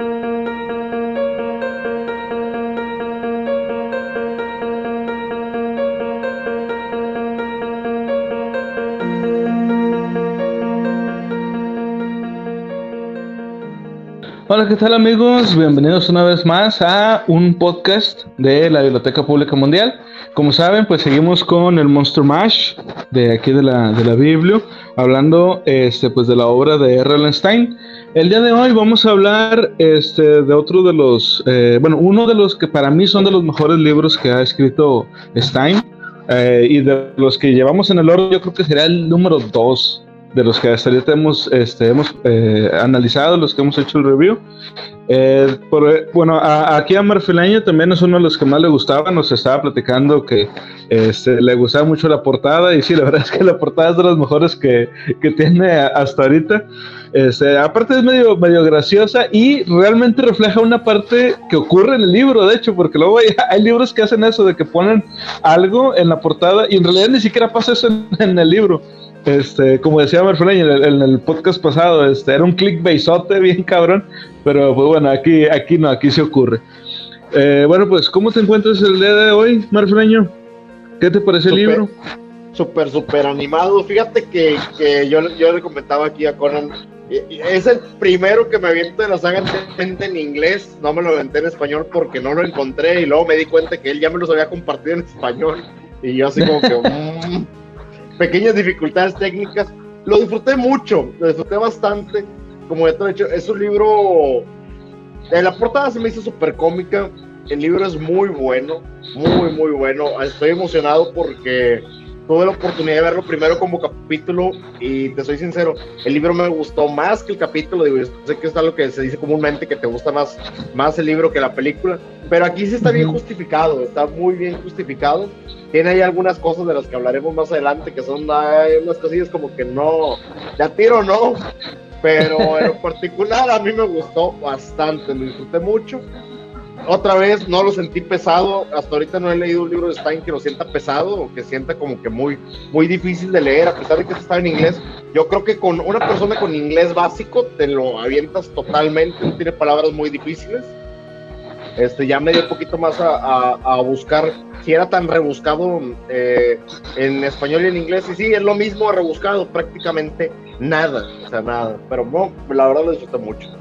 Hola, ¿qué tal amigos? Bienvenidos una vez más a un podcast de la Biblioteca Pública Mundial. Como saben, pues seguimos con el Monster Mash de aquí de la, de la Biblia, hablando este, pues de la obra de R. Stein. El día de hoy vamos a hablar este, de otro de los, eh, bueno, uno de los que para mí son de los mejores libros que ha escrito Stein. Eh, y de los que llevamos en el oro, yo creo que será el número 2 de los que hasta ahorita hemos, este, hemos eh, analizado, los que hemos hecho el review. Eh, bueno, aquí a Marfileño también es uno de los que más le gustaba, nos estaba platicando que este, le gustaba mucho la portada y sí, la verdad es que la portada es de las mejores que, que tiene hasta ahorita. Este, aparte es medio, medio graciosa y realmente refleja una parte que ocurre en el libro, de hecho, porque luego hay libros que hacen eso, de que ponen algo en la portada y en realidad ni siquiera pasa eso en el libro. Este, como decía Marfleñ en, el podcast pasado, este, era un clickbaitote bien cabrón, pero pues bueno, aquí, aquí no, aquí se ocurre. Eh, bueno, pues, ¿cómo te encuentras el día de hoy, Marfleño? ¿Qué te parece el libro? Súper, súper animado. Fíjate que, que yo, yo, le comentaba aquí a Conan, es el primero que me aviento de la saga en inglés, no me lo aventé en español porque no lo encontré y luego me di cuenta que él ya me los había compartido en español y yo así como que... Pequeñas dificultades técnicas. Lo disfruté mucho, lo disfruté bastante. Como ya te he dicho, es un libro. En la portada se me hizo súper cómica. El libro es muy bueno, muy, muy bueno. Estoy emocionado porque tuve la oportunidad de verlo primero como capítulo y te soy sincero, el libro me gustó más que el capítulo, digo, sé que es algo que se dice comúnmente que te gusta más, más el libro que la película, pero aquí sí está bien justificado, está muy bien justificado. Tiene ahí algunas cosas de las que hablaremos más adelante que son unas cosillas como que no, ya tiro no, pero en particular a mí me gustó bastante, lo disfruté mucho otra vez no lo sentí pesado. Hasta ahorita no he leído un libro de Stein que lo sienta pesado o que sienta como que muy, muy difícil de leer, a pesar de que está en inglés. Yo creo que con una persona con inglés básico te lo avientas totalmente, no tiene palabras muy difíciles. Este, ya me dio un poquito más a, buscar si era tan rebuscado eh, en español y en inglés. Y sí, es lo mismo rebuscado, prácticamente nada, o sea, nada. Pero no, la verdad lo disfruté mucho.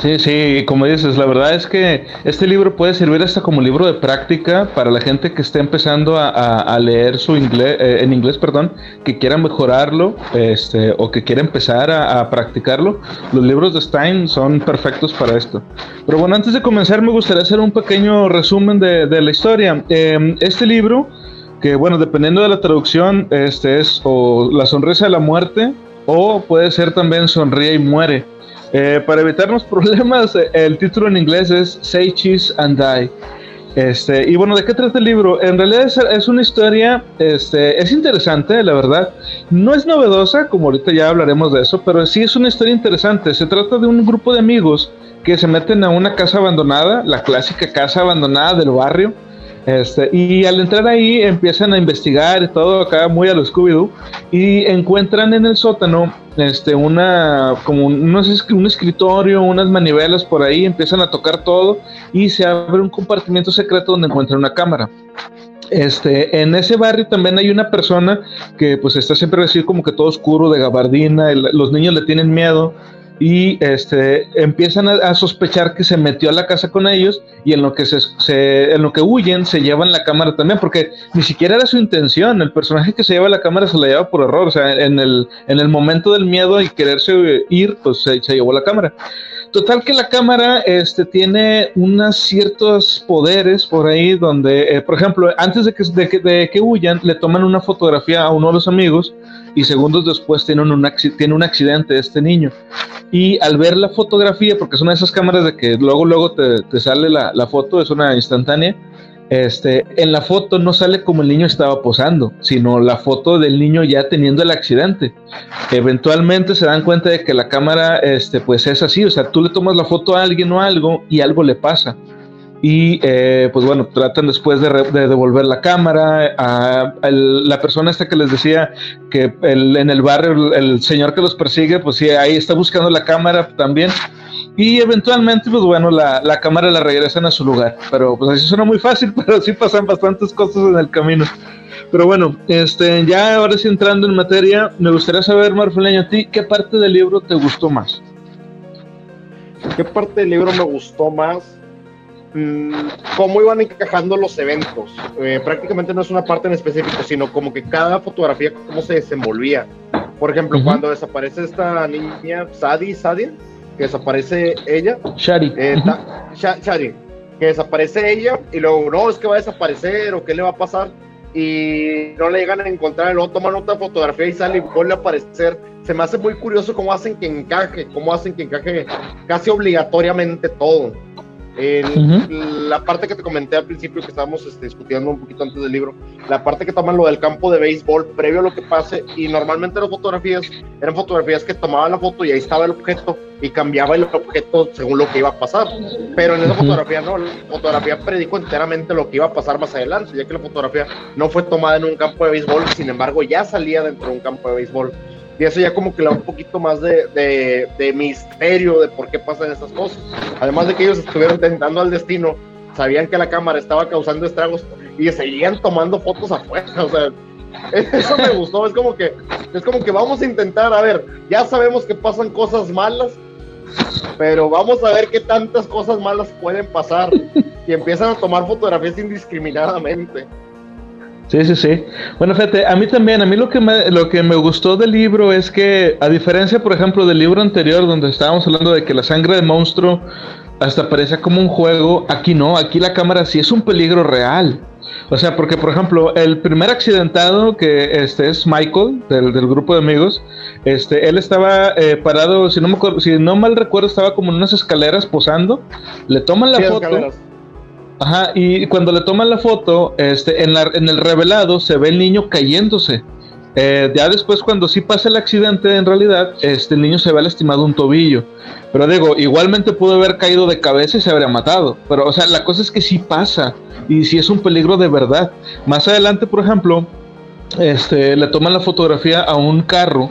Sí, sí, como dices, la verdad es que este libro puede servir hasta como libro de práctica para la gente que esté empezando a, leer su inglés, eh, en inglés, perdón, que quiera mejorarlo, este, o que quiera empezar a, practicarlo. Los libros de Stein son perfectos para esto. Pero bueno, antes de comenzar, me gustaría hacer un pequeño resumen de, la historia. Em, este libro, que bueno, dependiendo de la traducción, este es o La sonrisa de la muerte, o puede ser también Sonríe y muere. Eh, para evitarnos problemas, el título en inglés es Say Cheese and Die. Este, y bueno, ¿de qué trata el libro? En realidad es, una historia, este, es interesante, la verdad. No es novedosa, como ahorita ya hablaremos de eso, pero sí es una historia interesante. Se trata de un grupo de amigos que se meten a una casa abandonada, la clásica casa abandonada del barrio, este, y al entrar ahí empiezan a investigar y todo acá muy a lo Scooby-Doo y encuentran en el sótano este, una, como un, un escritorio, unas manivelas por ahí, empiezan a tocar todo y se abre un compartimiento secreto donde encuentran una cámara. Este, en ese barrio también hay una persona que pues está siempre así como que todo oscuro de gabardina, los niños le tienen miedo, y este, empiezan a, sospechar que se metió a la casa con ellos y en lo que se, en lo que huyen se llevan la cámara también porque ni siquiera era su intención. El personaje que se lleva la cámara se la lleva por error. O sea en el en el momento del miedo y quererse ir pues se, llevó la cámara Total que la cámara este, tiene unos ciertos poderes por ahí donde, eh, por ejemplo, antes de que, de, que huyan, le toman una fotografía a uno de los amigos y segundos después tiene un, tiene un accidente este niño. Y al ver la fotografía, porque es una de esas cámaras de que luego, luego te, te sale la, la, foto, es una instantánea, este, en la foto no sale como el niño estaba posando, sino la foto del niño ya teniendo el accidente. Eventualmente se dan cuenta de que la cámara, este, pues es así, o sea, tú le tomas la foto a alguien o algo y algo le pasa y eh, pues bueno, tratan después de, devolver la cámara. A, la persona esta que les decía que en el barrio el, señor que los persigue, pues sí, ahí está buscando la cámara también. Y eventualmente, pues bueno, la, la, cámara la regresan a su lugar. Pero pues así suena muy fácil, pero sí pasan bastantes cosas en el camino. Pero bueno, este, ya ahora sí entrando en materia, me gustaría saber, Marfeleño, a ti, ¿qué parte del libro te gustó más? ¿Qué parte del libro me gustó más? Mm, cómo iban encajando los eventos. Eh, prácticamente no es una parte en específico, sino como que cada fotografía, cómo se desenvolvía. Por ejemplo, cuando desaparece esta niña, Sadie, Sadie, que desaparece ella. Shari. Eh, Shari, que desaparece ella y luego, no, es que va a desaparecer o qué le va a pasar y no le llegan a encontrar, luego toman otra fotografía y sale y vuelve a aparecer. Se me hace muy curioso cómo hacen que encaje, cómo hacen que encaje casi obligatoriamente todo. La parte que te comenté al principio, que estábamos este, discutiendo un poquito antes del libro, la parte que toman lo del campo de béisbol previo a lo que pase, y normalmente las fotografías eran fotografías que tomaban la foto y ahí estaba el objeto y cambiaba el objeto según lo que iba a pasar. Pero en esa fotografía no, la fotografía predijo enteramente lo que iba a pasar más adelante, ya que la fotografía no fue tomada en un campo de béisbol, sin embargo ya salía dentro de un campo de béisbol. Y eso ya como que le da un poquito más de, de, misterio de por qué pasan esas cosas. Además de que ellos estuvieron intentando al destino, sabían que la cámara estaba causando estragos y seguían tomando fotos afuera. O sea, eso me gustó. Es como que, es como que vamos a intentar, a ver, ya sabemos que pasan cosas malas, pero vamos a ver qué tantas cosas malas pueden pasar. Y empiezan a tomar fotografías indiscriminadamente. Sí, sí, sí. Bueno, fíjate, a mí también, a mí lo que me, lo que me gustó del libro es que, a diferencia, por ejemplo, del libro anterior, donde estábamos hablando de que la sangre del monstruo hasta parece como un juego, aquí no, aquí la cámara sí es un peligro real. O sea, porque, por ejemplo, el primer accidentado, que este es Michael, del, grupo de amigos, este, él estaba eh, parado, si no, me si no mal recuerdo, estaba como en unas escaleras posando, le toman la foto. Ajá, y cuando le toman la foto, este, en, la, en el revelado se ve el niño cayéndose. Eh, ya después, cuando sí pasa el accidente, en realidad, este, el niño se ve lastimado un tobillo. Pero digo, igualmente pudo haber caído de cabeza y se habría matado. Pero, o sea, la cosa es que sí pasa. Y sí es un peligro de verdad. Más adelante, por ejemplo, este, le toman la fotografía a un carro.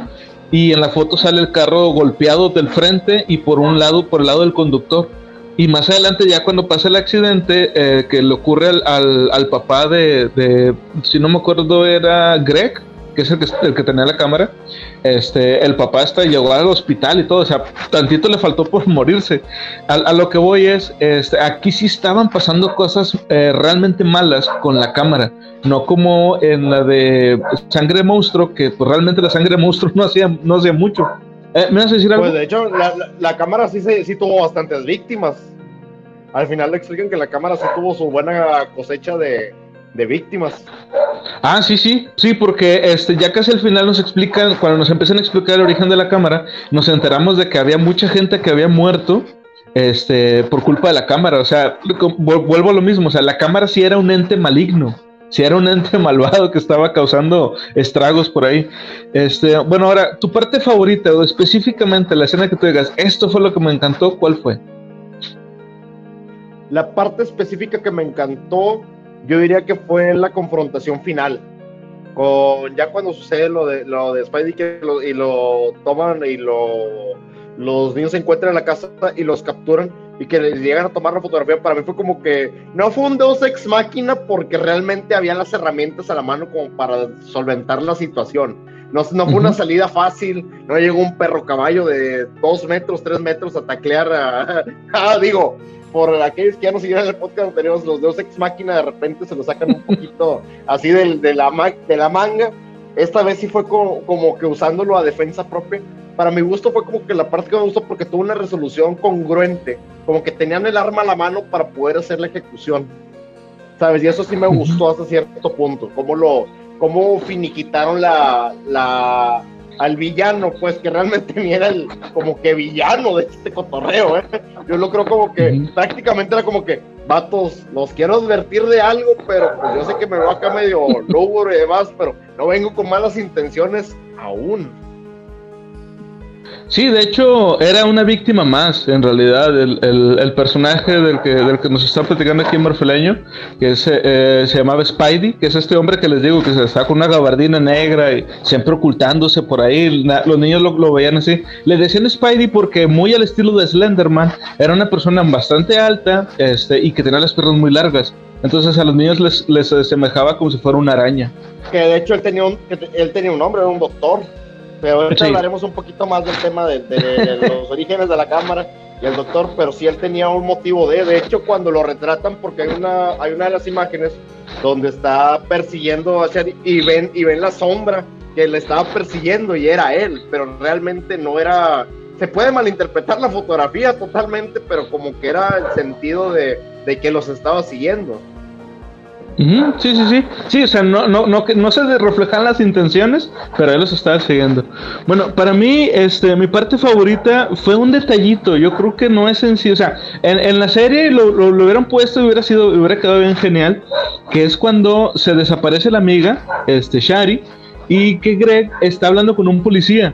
Y en la foto sale el carro golpeado del frente y por un lado, por el lado del conductor. Y más adelante, ya cuando pasa el accidente, eh, que le ocurre al, al, papá de, de, si no me acuerdo, era Greg, que es el que, el que tenía la cámara, este, el papá hasta llegó al hospital y todo, o sea, tantito le faltó por morirse. A, lo que voy es, este, aquí sí estaban pasando cosas eh, realmente malas con la cámara, no como en la de Sangre Monstruo, que pues realmente la Sangre Monstruo no hacía, no hacía mucho. Eh, ¿Me vas a decir algo? Pues de hecho, la, cámara sí, se, sí tuvo bastantes víctimas. Al final le explican que la cámara sí tuvo su buena cosecha de, víctimas. Ah, sí, sí, sí, porque este, ya casi al final nos explican, cuando nos empiezan a explicar el origen de la cámara, nos enteramos de que había mucha gente que había muerto este, por culpa de la cámara. O sea, vuelvo a lo mismo, o sea, la cámara sí era un ente maligno si era un ente malvado que estaba causando estragos por ahí. Este, bueno, ahora, tu parte favorita o específicamente la escena que tú digas, esto fue lo que me encantó, ¿cuál fue? La parte específica que me encantó, yo diría que fue la confrontación final. Con, ya cuando sucede lo de, lo de Spidey y lo toman y lo, los niños se encuentran en la casa y los capturan y que les llegan a tomar la fotografía, para mí fue como que no fue un Deus ex máquina porque realmente había las herramientas a la mano como para solventar la situación. No, no fue una salida fácil, no llegó un perro caballo de dos metros, tres metros a taclear a, ah, digo, por aquellos que ya no siguieron el podcast tenemos los Deus ex máquina, de repente se lo sacan un poquito así de, de, la, de la manga. Esta vez sí fue como, como que usándolo a defensa propia para mi gusto fue como que la parte que me gustó porque tuvo una resolución congruente, como que tenían el arma a la mano para poder hacer la ejecución. ¿Sabes? Y eso sí me gustó hasta cierto punto, cómo lo cómo finiquitaron la, la al villano, pues que realmente era el como que villano de este cotorreo, ¿eh? Yo lo creo como que prácticamente era como que, vatos, los quiero advertir de algo, pero pues yo sé que me veo acá medio lúgubre y demás, pero no vengo con malas intenciones aún. Sí, de hecho, era una víctima más, en realidad, el, personaje del que, del que nos está platicando aquí en Marfeleño, que eh, se llamaba Spidey, que es este hombre que les digo que se con una gabardina negra y siempre ocultándose por ahí, los niños lo, veían así. Le decían Spidey porque muy al estilo de Slenderman, era una persona bastante alta este, y que tenía las piernas muy largas. Entonces a los niños les, les semejaba como si fuera una araña. Que de hecho él tenía un, él tenía un nombre, era un doctor. Pero ahorita hablaremos un poquito más del tema de, los orígenes de la cámara y el doctor, pero sí él tenía un motivo de, de hecho cuando lo retratan, porque hay una, hay una de las imágenes donde está persiguiendo hacia y ven, y ven la sombra que le estaba persiguiendo y era él, pero realmente no era, se puede malinterpretar la fotografía totalmente, pero como que era el sentido de, de que los estaba siguiendo. Sí, sí, sí. Sí, o sea, no, no, no, no se reflejan las intenciones, pero él los estaba siguiendo. Bueno, para mí, este, mi parte favorita fue un detallito. Yo creo que no es sencillo. O sea, en, la serie lo, lo, hubieran puesto y hubiera sido, hubiera quedado bien genial. Que es cuando se desaparece la amiga, este, Shari, y que Greg está hablando con un policía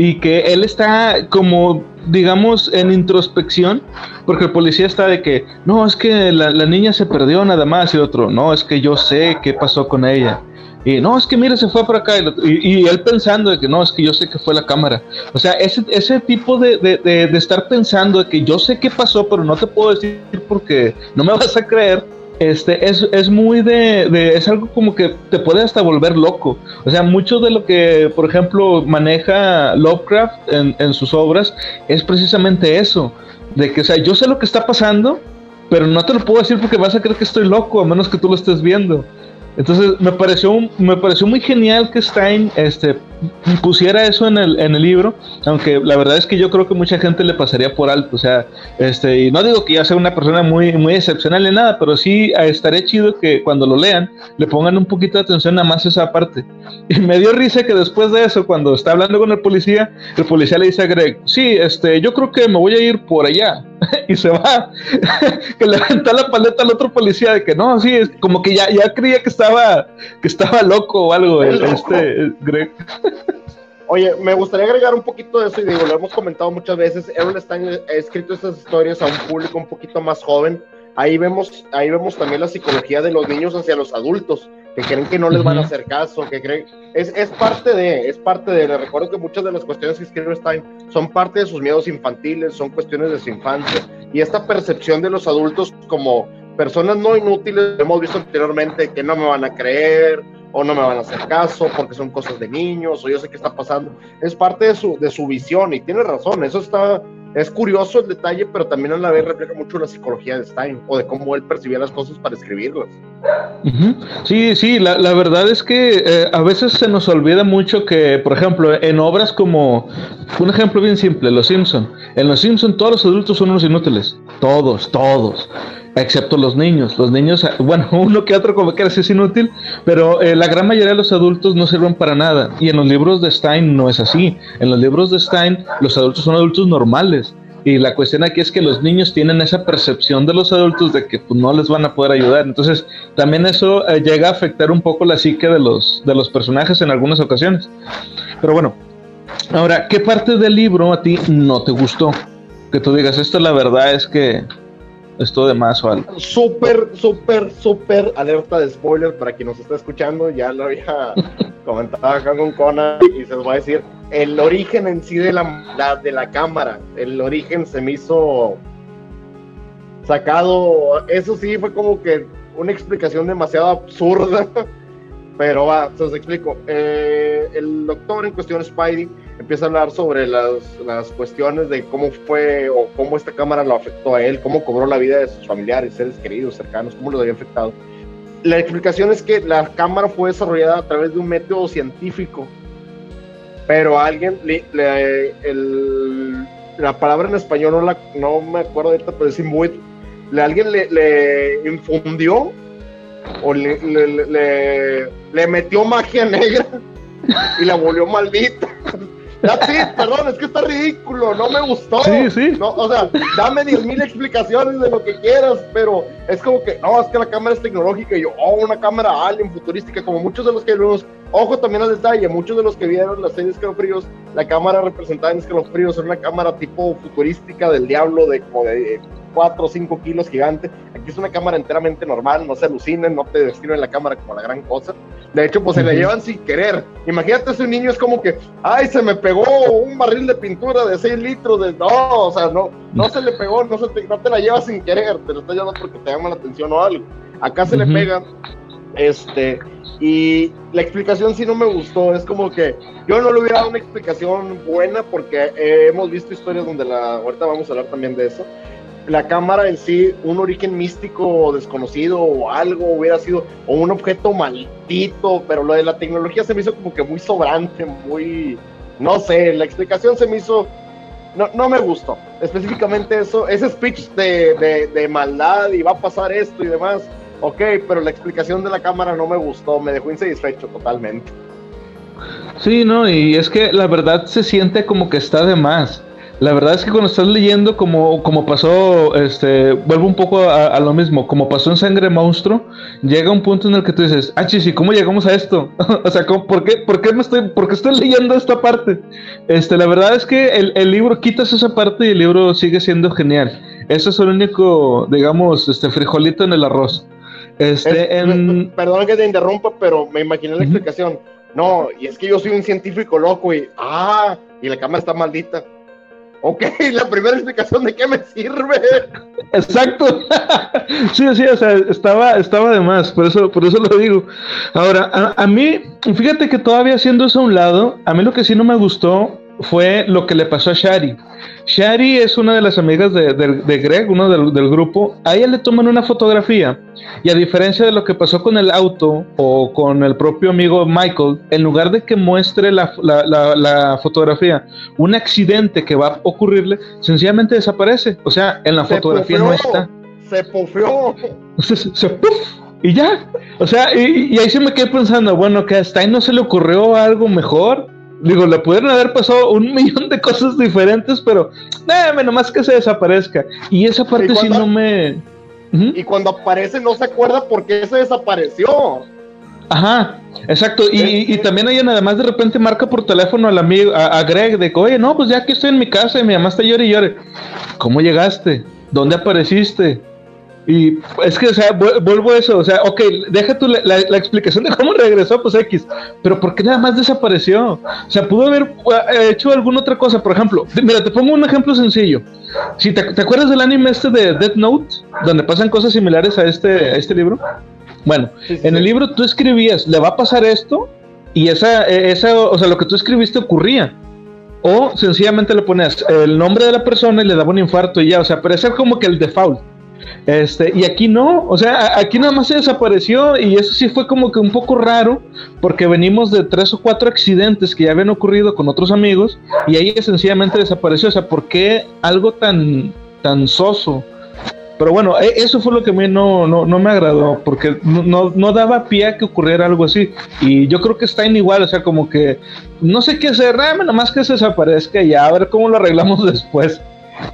y que él está como, digamos, en introspección, porque el policía está de que, no, es que la, niña se perdió nada más y otro, no, es que yo sé qué pasó con ella. Y no, es que mire, se fue por acá. Y, él pensando de que no, es que yo sé que fue la cámara. O sea, ese, ese tipo de, de, de, estar pensando de que yo sé qué pasó, pero no te puedo decir porque no me vas a creer este, es, es muy de, es algo como que te puede hasta volver loco. O sea, mucho de lo que, por ejemplo, maneja Lovecraft en, en sus obras es precisamente eso. De que, o sea, yo sé lo que está pasando, pero no te lo puedo decir porque vas a creer que estoy loco, a menos que tú lo estés viendo. Entonces me pareció, me pareció muy genial que Stein este, pusiera eso en el, en el libro, aunque la verdad es que yo creo que mucha gente le pasaría por alto, o sea, este, y no digo que ya sea una persona muy, muy excepcional ni nada, pero sí eh, estaría chido que cuando lo lean le pongan un poquito de atención a más esa parte. Y me dio risa que después de eso, cuando está hablando con el policía, el policía le dice a Greg, sí, este, yo creo que me voy a ir por allá. y se va, que le la paleta al otro policía de que no, sí, es como que ya, ya creía que estaba, que estaba loco o algo, este Greg. Oye, me gustaría agregar un poquito de eso y digo, lo hemos comentado muchas veces. Aaron Stein ha escrito estas historias a un público un poquito más joven. Ahí vemos, ahí vemos también la psicología de los niños hacia los adultos, que creen que no les van a hacer caso, que creen. Es, es parte de, es parte de. Les recuerdo que muchas de las cuestiones que escribe Stein son parte de sus miedos infantiles, son cuestiones de su infancia. Y esta percepción de los adultos como personas no inútiles, hemos visto anteriormente que no me van a creer, o no me van a hacer caso porque son cosas de niños o yo sé qué está pasando. Es parte de su, de su visión y tiene razón, eso está, es curioso el detalle, pero también a la vez refleja mucho la psicología de Stein o de cómo él percibía las cosas para escribirlas. Sí, sí, la, la, verdad es que eh, a veces se nos olvida mucho que, por ejemplo, en obras como, un ejemplo bien simple, Los Simpson. En Los Simpson todos los adultos son unos inútiles, todos, todos excepto los niños. Los niños, bueno, uno que otro como que es inútil, pero eh, la gran mayoría de los adultos no sirven para nada. Y en los libros de Stein no es así. En los libros de Stein los adultos son adultos normales. Y la cuestión aquí es que los niños tienen esa percepción de los adultos de que pues, no les van a poder ayudar. Entonces, también eso eh, llega a afectar un poco la psique de los, de los personajes en algunas ocasiones. Pero bueno, ahora, ¿qué parte del libro a ti no te gustó? Que tú digas, esto la verdad es que esto de más o algo. Súper, súper, súper alerta de spoiler para quien nos está escuchando. Ya lo había comentado acá con Conan y se los voy a decir. El origen en sí de la, de la cámara, el origen se me hizo sacado. Eso sí fue como que una explicación demasiado absurda. Pero va, se los explico. Eh, el doctor en cuestión, Spidey, empieza a hablar sobre las, las, cuestiones de cómo fue o cómo esta cámara lo afectó a él, cómo cobró la vida de sus familiares, seres queridos, cercanos, cómo los había afectado. La explicación es que la cámara fue desarrollada a través de un método científico, pero alguien, le, el, la palabra en español no, la, no me acuerdo ahorita, pero es imbuit, le, alguien le, le infundió o le, le, le, metió magia negra y la volvió maldita sí, perdón, es que está ridículo, no me gustó. Sí, sí. No, o sea, dame 10 mil explicaciones de lo que quieras, pero es como que, no, es que la cámara es tecnológica y yo, oh, una cámara alien futurística, como muchos de los que vimos. Ojo también al detalle, muchos de los que vieron la serie Escalofríos, la cámara representada en Escalofríos era una cámara tipo futurística del diablo de como de 4 o 5 kilos gigante. Aquí es una cámara enteramente normal, no se alucinen, no te describen la cámara como la gran cosa. De hecho, pues se la llevan sin querer. Imagínate ese niño es como que, ay, se me pegó un barril de pintura de 6 litros. De... No, o sea, no, no se le pegó, no, se te, no te la llevas sin querer, te lo estás llevando porque te llama la atención o algo. Acá se le pega, este, y la explicación sí no me gustó. Es como que yo no le hubiera dado una explicación buena porque hemos visto historias donde la, ahorita vamos a hablar también de eso, la cámara en sí, un origen místico desconocido o algo hubiera sido, o un objeto maldito, pero lo de la tecnología se me hizo como que muy sobrante, muy, no sé, la explicación se me hizo, no, no me gustó. Específicamente eso, ese speech de, de, maldad y va a pasar esto y demás, ok, pero la explicación de la cámara no me gustó, me dejó insatisfecho totalmente. Sí, no, y es que la verdad se siente como que está de más. La verdad es que cuando estás leyendo, como, como pasó, este, vuelvo un poco a, lo mismo, como pasó en Sangre Monstruo, llega un punto en el que tú dices, ah, chis, ¿y cómo llegamos a esto? o sea, ¿por qué, por qué me estoy, por qué estoy leyendo esta parte? Este, la verdad es que el, el libro quitas esa parte y el libro sigue siendo genial. Eso es el único, digamos, este frijolito en el arroz. Este, en... Perdón que te interrumpa, pero me imaginé la explicación. No, y es que yo soy un científico loco y, ah, y la cámara está maldita. Ok, la primera explicación de qué me sirve. Exacto. sí, sí, o sea, estaba, estaba de más, por eso, por eso lo digo. Ahora, a, a, mí, fíjate que todavía haciendo eso a un lado, a mí lo que sí no me gustó fue lo que le pasó a Shari. Shari es una de las amigas de, Greg, uno del, grupo. A ella le toman una fotografía y a diferencia de lo que pasó con el auto o con el propio amigo Michael, en lugar de que muestre la, fotografía un accidente que va a ocurrirle, sencillamente desaparece. O sea, en la fotografía no está. Se pufeó. Se, se, y ya. O sea, y, y, ahí se me quedé pensando, bueno, que hasta ahí no se le ocurrió algo mejor Digo, le pudieron haber pasado un millón de cosas diferentes, pero déjame nomás que se desaparezca. Y esa parte sí no me. Y cuando aparece no se acuerda por qué se desapareció. Ajá, exacto. Y, y, también hay además de repente marca por teléfono al amigo, a, Greg, de que, oye, no, pues ya aquí estoy en mi casa y mi mamá está llorando y llore. ¿Cómo llegaste? ¿Dónde apareciste? Y es que, o sea, vuelvo a eso, o sea, ok, deja tú la, explicación de cómo regresó, pues X, pero ¿por qué nada más desapareció? O sea, pudo haber eh, hecho alguna otra cosa, por ejemplo, mira, te pongo un ejemplo sencillo. Si te, acuerdas del anime este de Death Note, donde pasan cosas similares a este, este libro, bueno, en el libro tú escribías, le va a pasar esto, y esa, e, esa, o sea, lo que tú escribiste ocurría. O sencillamente le ponías el nombre de la persona y le daba un infarto y ya, o sea, pero ese como que el default. Este, y aquí no, o sea, aquí nada más se desapareció y eso sí fue como que un poco raro porque venimos de tres o cuatro accidentes que ya habían ocurrido con otros amigos y ahí sencillamente desapareció, o sea, ¿por qué algo tan, tan soso? Pero bueno, e, eso fue lo que a mí no, no, no me agradó, porque no, no, daba pie a que ocurriera algo así. Y yo creo que está en igual, o sea, como que no sé qué hacer, nada más que se desaparezca y a ver cómo lo arreglamos después.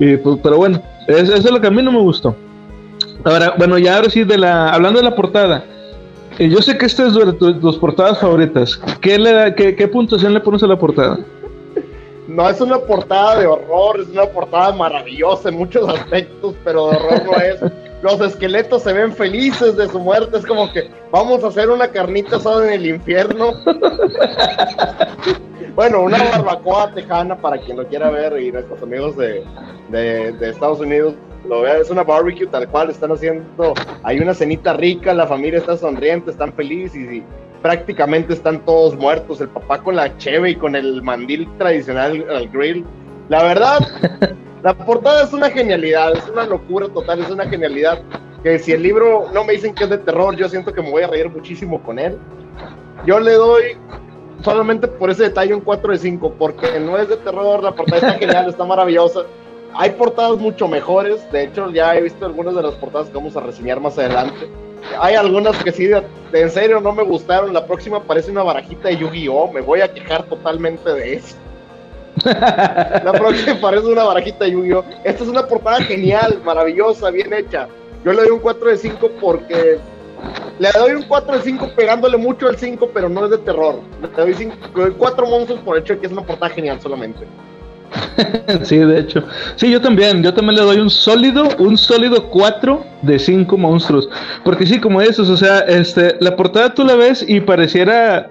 Y, pues, pero bueno, eso es lo que a mí no me gustó. Ahora, bueno, ya ahora sí, de la, hablando de la portada. Eh, yo sé que esta es de tus, portadas favoritas. ¿Qué, le qué, puntuación le pones a la portada? No es una portada de horror, es una portada maravillosa en muchos aspectos, pero de horror no es. Los esqueletos se ven felices de su muerte, es como que vamos a hacer una carnita asada en el infierno. bueno, una barbacoa tejana para quien lo quiera ver y nuestros amigos de, de Estados Unidos lo vea, es una barbecue tal cual, están haciendo, hay una cenita rica, la familia está sonriente, están felices y, prácticamente están todos muertos, el papá con la cheve y con el mandil tradicional al grill. La verdad, la portada es una genialidad, es una locura total, es una genialidad. Que si el libro no me dicen que es de terror, yo siento que me voy a reír muchísimo con él. Yo le doy solamente por ese detalle un 4 de 5, porque no es de terror, la portada está genial, está maravillosa hay portadas mucho mejores. De hecho, ya he visto algunas de las portadas que vamos a reseñar más adelante. Hay algunas que sí, de, en serio, no me gustaron. La próxima parece una barajita de Yu-Gi-Oh! Me voy a quejar totalmente de eso. La próxima parece una barajita Yu-Gi-Oh! Esta es una portada genial, maravillosa, bien hecha. Yo le doy un 4 de 5 porque le doy un 4 de 5 pegándole mucho al 5, pero no es de terror. Le doy 5, 4 monstruos por hecho de que es una portada genial solamente. sí, de hecho. Sí, yo también. Yo también le doy un sólido, un sólido 4 de 5 monstruos. Porque sí, como esos, o sea, este, la portada tú la ves y pareciera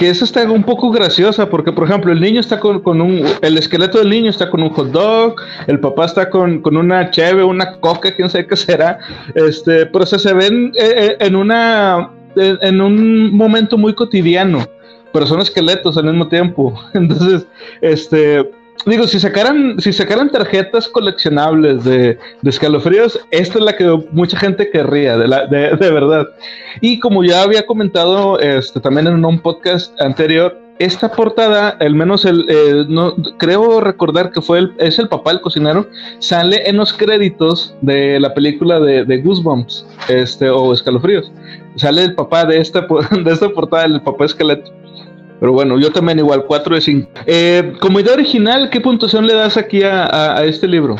que esa está un poco graciosa, porque por ejemplo, el niño está con, un, el esqueleto del niño está con un hot dog, el papá está con, una cheve, una coca, quién sabe qué será, este, pero se ven eh, eh, en una, en un momento muy cotidiano, pero son esqueletos al mismo tiempo, entonces, este, digo, si sacaran, si sacaran tarjetas coleccionables de, escalofríos, esta es la que mucha gente querría, de, la, de, verdad. Y como ya había comentado este, también en un podcast anterior, esta portada, al menos el, no, creo recordar que fue el, es el papá del cocinero, sale en los créditos de la película de, de Goosebumps, este, o Escalofríos. Sale el papá de esta, de esta portada, el papá esqueleto. Pero bueno, yo también igual, 4 de 5. Eh, como idea original, ¿qué puntuación le das aquí a, este libro?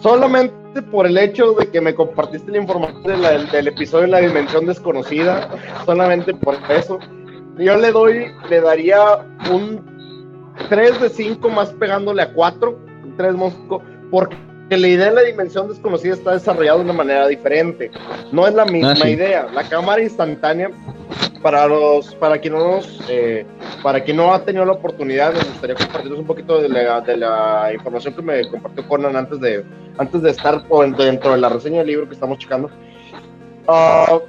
Solamente por el hecho de que me compartiste la información del episodio en la dimensión desconocida, solamente por eso, yo le doy, le daría un 3 de 5 más pegándole a 4, 3 porque la idea de la dimensión desconocida está desarrollada de una manera diferente. No es la misma ah, idea. La cámara instantánea para los para quien no nos, eh, para quien no ha tenido la oportunidad me gustaría compartirles un poquito de la, de la, información que me compartió Conan antes de antes de estar dentro de la reseña del libro que estamos checando. Uh,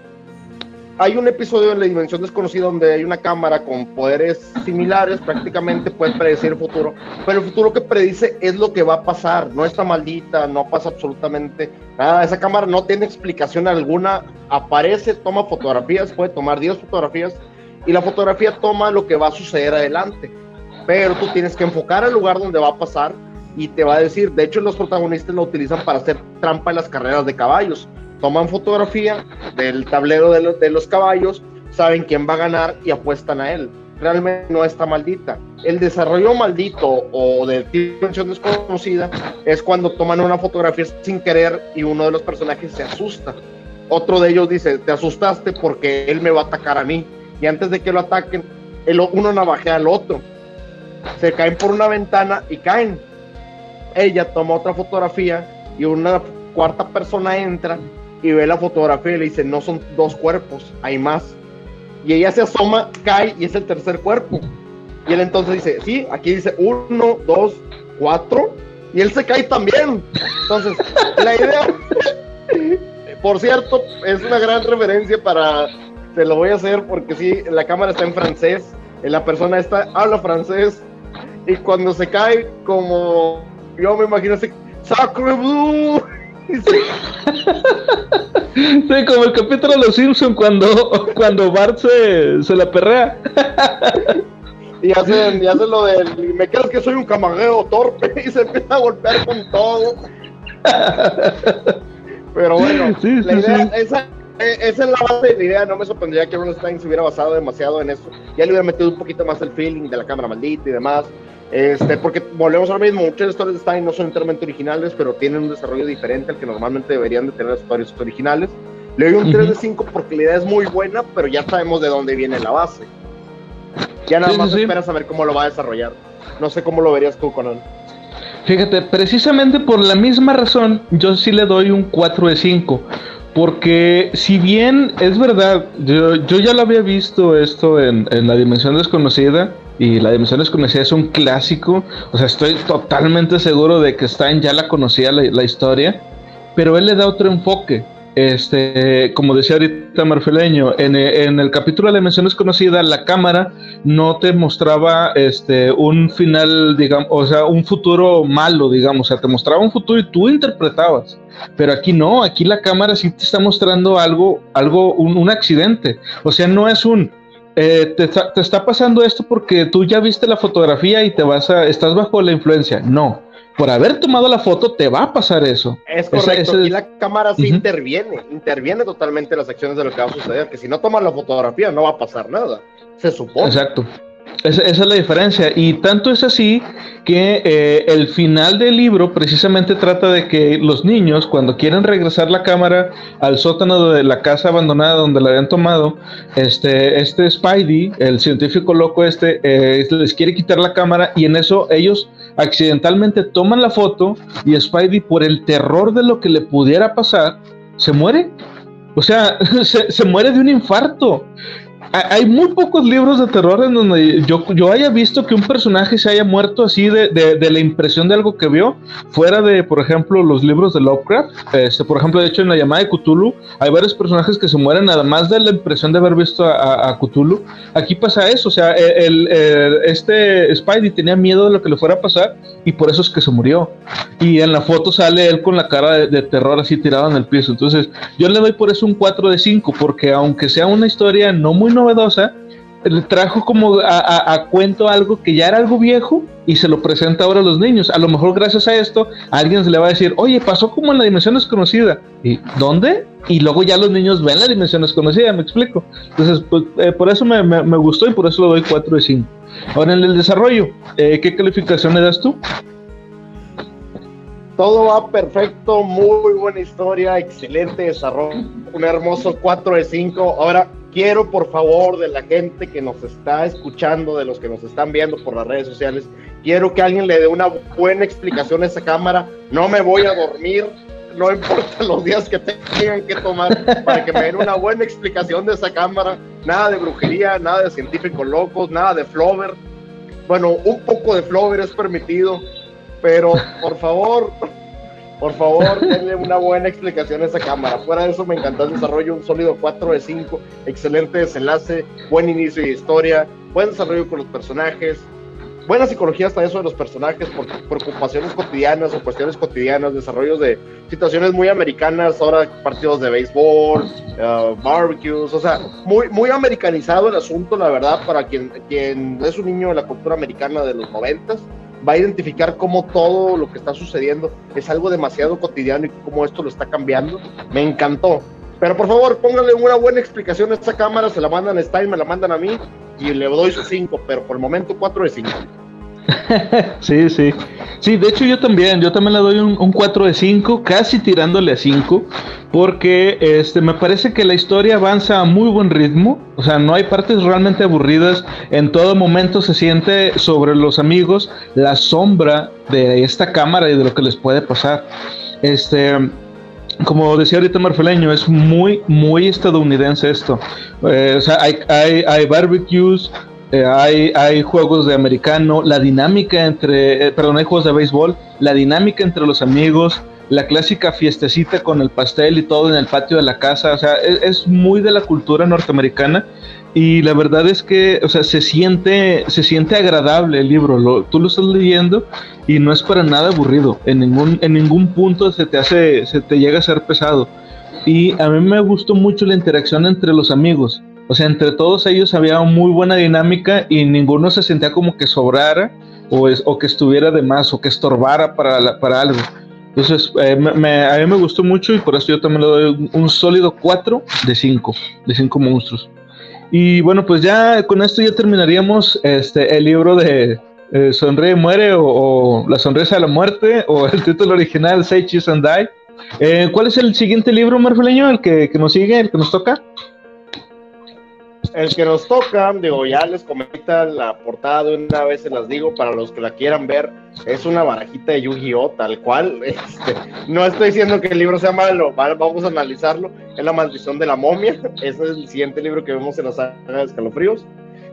hay un episodio en la dimensión desconocida donde hay una cámara con poderes similares, prácticamente puede predecir el futuro, pero el futuro que predice es lo que va a pasar, no está maldita, no pasa absolutamente nada, esa cámara no tiene explicación alguna, aparece, toma fotografías, puede tomar 10 fotografías y la fotografía toma lo que va a suceder adelante, pero tú tienes que enfocar al lugar donde va a pasar y te va a decir, de hecho los protagonistas lo utilizan para hacer trampa en las carreras de caballos toman fotografía del tablero de, los caballos, saben quién va a ganar y apuestan a él. Realmente no está maldita. El desarrollo maldito o de dimensión desconocida es cuando toman una fotografía sin querer y uno de los personajes se asusta. Otro de ellos dice, te asustaste porque él me va a atacar a mí. Y antes de que lo ataquen, el, uno navajea al otro. Se caen por una ventana y caen. Ella toma otra fotografía y una cuarta persona entra y ve la fotografía y le dice, no son dos cuerpos, hay más. Y ella se asoma, cae y es el tercer cuerpo. Y él entonces dice, sí, aquí dice uno, dos, cuatro. Y él se cae también. Entonces, la idea, por cierto, es una gran referencia para, se lo voy a hacer porque sí, la cámara está en francés, la persona esta habla francés y cuando se cae como, yo me imagino así, Sacre Blue Sí, como el capítulo de los Simpsons cuando, cuando Bart se, se la perrea. Y hacen, y hacen lo del. Me crees que soy un camarero torpe y se empieza a golpear con todo. Pero bueno, la idea, esa, esa, es la base de la idea. No me sorprendería que Ron Stein se hubiera basado demasiado en eso. Ya le hubiera metido un poquito más el feeling de la cámara maldita y demás. Este, porque volvemos a lo mismo, muchas historias de Stein no son enteramente originales, pero tienen un desarrollo diferente al que normalmente deberían de tener las historias originales. Le doy un 3 de 5 porque la idea es muy buena, pero ya sabemos de dónde viene la base. Ya nada más sí, espera saber cómo lo va a desarrollar. No sé cómo lo verías tú, Conan. Fíjate, precisamente por la misma razón, yo sí le doy un 4 de 5. Porque si bien es verdad, yo, yo ya lo había visto esto en, en la dimensión desconocida, y La Dimensión Desconocida es un clásico. O sea, estoy totalmente seguro de que Stein ya la conocía la, historia, pero él le da otro enfoque. Este, como decía ahorita Marfeleño, en, en, el capítulo de la dimensión desconocida, la cámara no te mostraba este, un final, digamos, o sea, un futuro malo, digamos, o sea, te mostraba un futuro y tú interpretabas. Pero aquí no, aquí la cámara sí te está mostrando algo, algo, un, un accidente. O sea, no es un, eh, te, está, pasando esto porque tú ya viste la fotografía y te vas a, estás bajo la influencia. No, por haber tomado la foto te va a pasar eso. Es correcto, y la cámara sí interviene, interviene totalmente en las acciones de lo que va a suceder, que si no tomas la fotografía no va a pasar nada, se supone. Exacto. Esa, es la diferencia. Y tanto es así que eh, el final del libro precisamente trata de que los niños, cuando quieren regresar la cámara al sótano de la casa abandonada donde la habían tomado, este, este Spidey, el científico loco este, eh, les quiere quitar la cámara y en eso ellos accidentalmente toman la foto y Spidey, por el terror de lo que le pudiera pasar, se muere. O sea, se, se muere de un infarto hay muy pocos libros de terror en donde yo, yo haya visto que un personaje se haya muerto así de, de, la impresión de algo que vio, fuera de, por ejemplo, los libros de Lovecraft. Este, por ejemplo, de hecho, en la llamada de Cthulhu, hay varios personajes que se mueren nada más de la impresión de haber visto a, a, Cthulhu. Aquí pasa eso, o sea, el, este Spidey tenía miedo de lo que le fuera a pasar y por eso es que se murió. Y en la foto sale él con la cara de, de terror así tirado en el piso. Entonces, yo le doy por eso un 4 de 5, porque aunque sea una historia no muy novedosa, trajo como a, cuento algo que ya era algo viejo y se lo presenta ahora a los niños. A lo mejor gracias a esto alguien se le va a decir, oye, pasó como en la dimensión desconocida. ¿Y dónde? Y luego ya los niños ven la dimensión desconocida, me explico. Entonces, pues, eh, por eso me, me, gustó y por eso le doy 4 de 5. Ahora en el desarrollo, eh, ¿qué calificación le das tú? Todo va perfecto, muy buena historia, excelente desarrollo, un hermoso 4 de 5. Ahora, quiero por favor de la gente que nos está escuchando, de los que nos están viendo por las redes sociales, quiero que alguien le dé una buena explicación a esa cámara. No me voy a dormir, no importa los días que tengan que tomar para que me den una buena explicación de esa cámara. Nada de brujería, nada de científicos locos, nada de flover. Bueno, un poco de flover es permitido, pero por favor, por favor, denle una buena explicación a esa cámara. Fuera de eso, me encantó el desarrollo, un sólido 4 de 5, excelente desenlace, buen inicio de historia, buen desarrollo con los personajes, buena psicología hasta eso de los personajes, por preocupaciones cotidianas o cuestiones cotidianas, desarrollos de situaciones muy americanas, ahora partidos de béisbol, uh, barbecues, o sea, muy, muy americanizado el asunto, la verdad, para quien, quien es un niño de la cultura americana de los noventas va a identificar cómo todo lo que está sucediendo es algo demasiado cotidiano y cómo esto lo está cambiando. Me encantó. Pero por favor, pónganle una buena explicación a esta cámara, se la mandan a Stein, me la mandan a mí y le doy su 5, pero por el momento 4 de 5. sí, sí. Sí, de hecho yo también, yo también le doy un, 4 de 5, casi tirándole a 5, porque este, me parece que la historia avanza a muy buen ritmo, o sea, no hay partes realmente aburridas, en todo momento se siente sobre los amigos la sombra de esta cámara y de lo que les puede pasar. Este, como decía ahorita Marfeleño, es muy, muy estadounidense esto. Eh, o sea, hay, hay, hay barbecues, eh, hay, juegos de americano, la dinámica entre, eh, perdón, hay juegos de béisbol, la dinámica entre los amigos, la clásica fiestecita con el pastel y todo en el patio de la casa, o sea, es, muy de la cultura norteamericana y la verdad es que, o sea, se siente, se siente agradable el libro, tú lo estás leyendo y no es para nada aburrido, en ningún, en ningún punto se te hace, se te llega a ser pesado. Y a mí me gustó mucho la interacción entre los amigos. O sea, entre todos ellos había muy buena dinámica y ninguno se sentía como que sobrara o, es, o que estuviera de más o que estorbara para, para algo. Entonces, eh, me, a mí me gustó mucho y por eso yo también le doy un, sólido 4 de 5, de 5 monstruos. Y bueno, pues ya con esto ya terminaríamos este, el libro de eh, Sonríe Muere o, La Sonrisa de la Muerte o el título original Say Cheese and Die. Eh, ¿Cuál es el siguiente libro, Marfeleño, el que, que nos sigue, el que nos toca? El que nos toca, digo, ya les comenta la portada una vez se las digo, para los que la quieran ver, es una barajita de Yu-Gi-Oh! tal cual. Este, no estoy diciendo que el libro sea malo, vamos a analizarlo. Es La Maldición de la Momia. Ese es el siguiente libro que vemos en la saga de Escalofríos,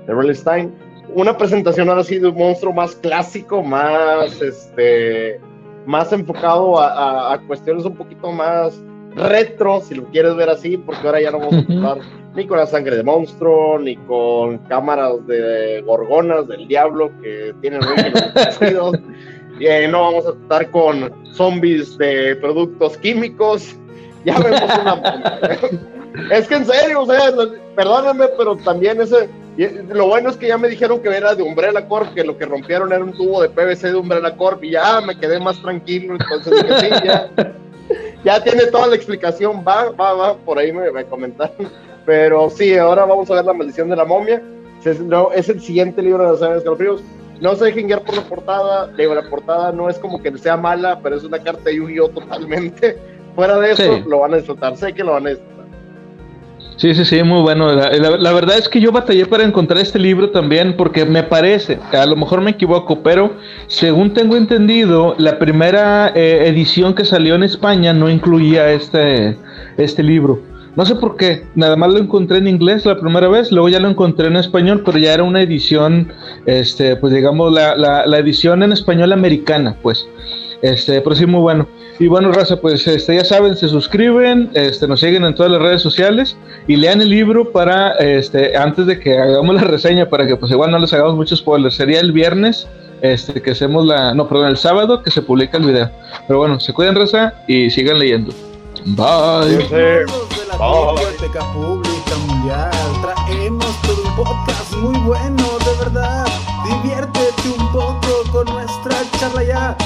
de Stein. Una presentación ahora sí de un monstruo más clásico, más, este, más enfocado a, a cuestiones un poquito más retro, si lo quieres ver así, porque ahora ya no vamos a contar ni con la sangre de monstruo, ni con cámaras de gorgonas del diablo que tienen eh, no vamos a estar con zombies de productos químicos. Ya vemos una. es que en serio, o sea, perdónenme, pero también ese. Lo bueno es que ya me dijeron que era de Umbrella Corp, que lo que rompieron era un tubo de PVC de Umbrella Corp, y ya me quedé más tranquilo. Entonces sí, ya, ya tiene toda la explicación. Va, va, va, por ahí me, me comentaron. Pero sí, ahora vamos a ver la maldición de la momia. no, es el siguiente libro de saga de escalofríos. No se dejen guiar por la portada. Digo, la portada no es como que sea mala, pero es una carta de Yu-Gi-Oh! totalmente. Fuera de eso, lo van a disfrutar. Sé que lo van a disfrutar. Sí, sí, sí, muy bueno. La, verdad es que yo batallé para encontrar este libro también porque me parece, a lo mejor me equivoco, pero según tengo entendido, la primera eh, edición que salió en España no incluía este, este libro. No sé por qué, nada más lo encontré en inglés la primera vez, luego ya lo encontré en español, pero ya era una edición, este, pues digamos, la, la, la edición en español americana, pues. Este, pero sí, muy bueno. Y bueno, raza, pues este, ya saben, se suscriben, este, nos siguen en todas las redes sociales y lean el libro para, este, antes de que hagamos la reseña, para que pues igual no les hagamos muchos spoilers. Sería el viernes, este, que hacemos la, no, perdón, el sábado que se publica el video. Pero bueno, se cuiden, raza, y sigan leyendo. Bye. Traemos todo un podcast muy bueno, de verdad. Diviértete un poco con nuestra charla ya.